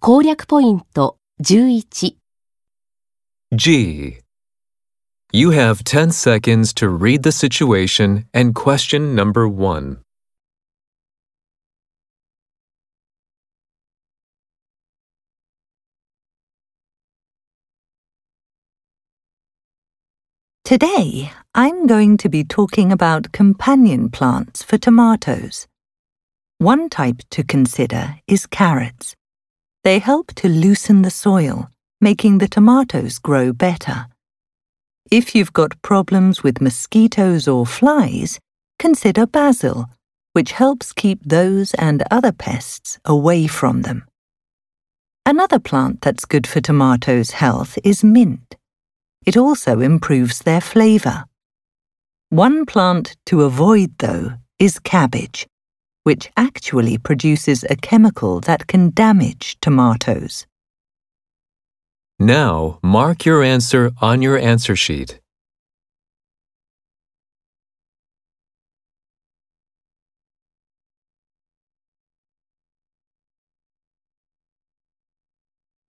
攻略ポイント11 G. You have 10 seconds to read the situation and question number 1. Today, I'm going to be talking about companion plants for tomatoes. One type to consider is carrots. They help to loosen the soil, making the tomatoes grow better. If you've got problems with mosquitoes or flies, consider basil, which helps keep those and other pests away from them. Another plant that's good for tomatoes' health is mint. It also improves their flavour. One plant to avoid, though, is cabbage, which actually produces a chemical that can damage tomatoes. Now, mark your answer on your answer sheet.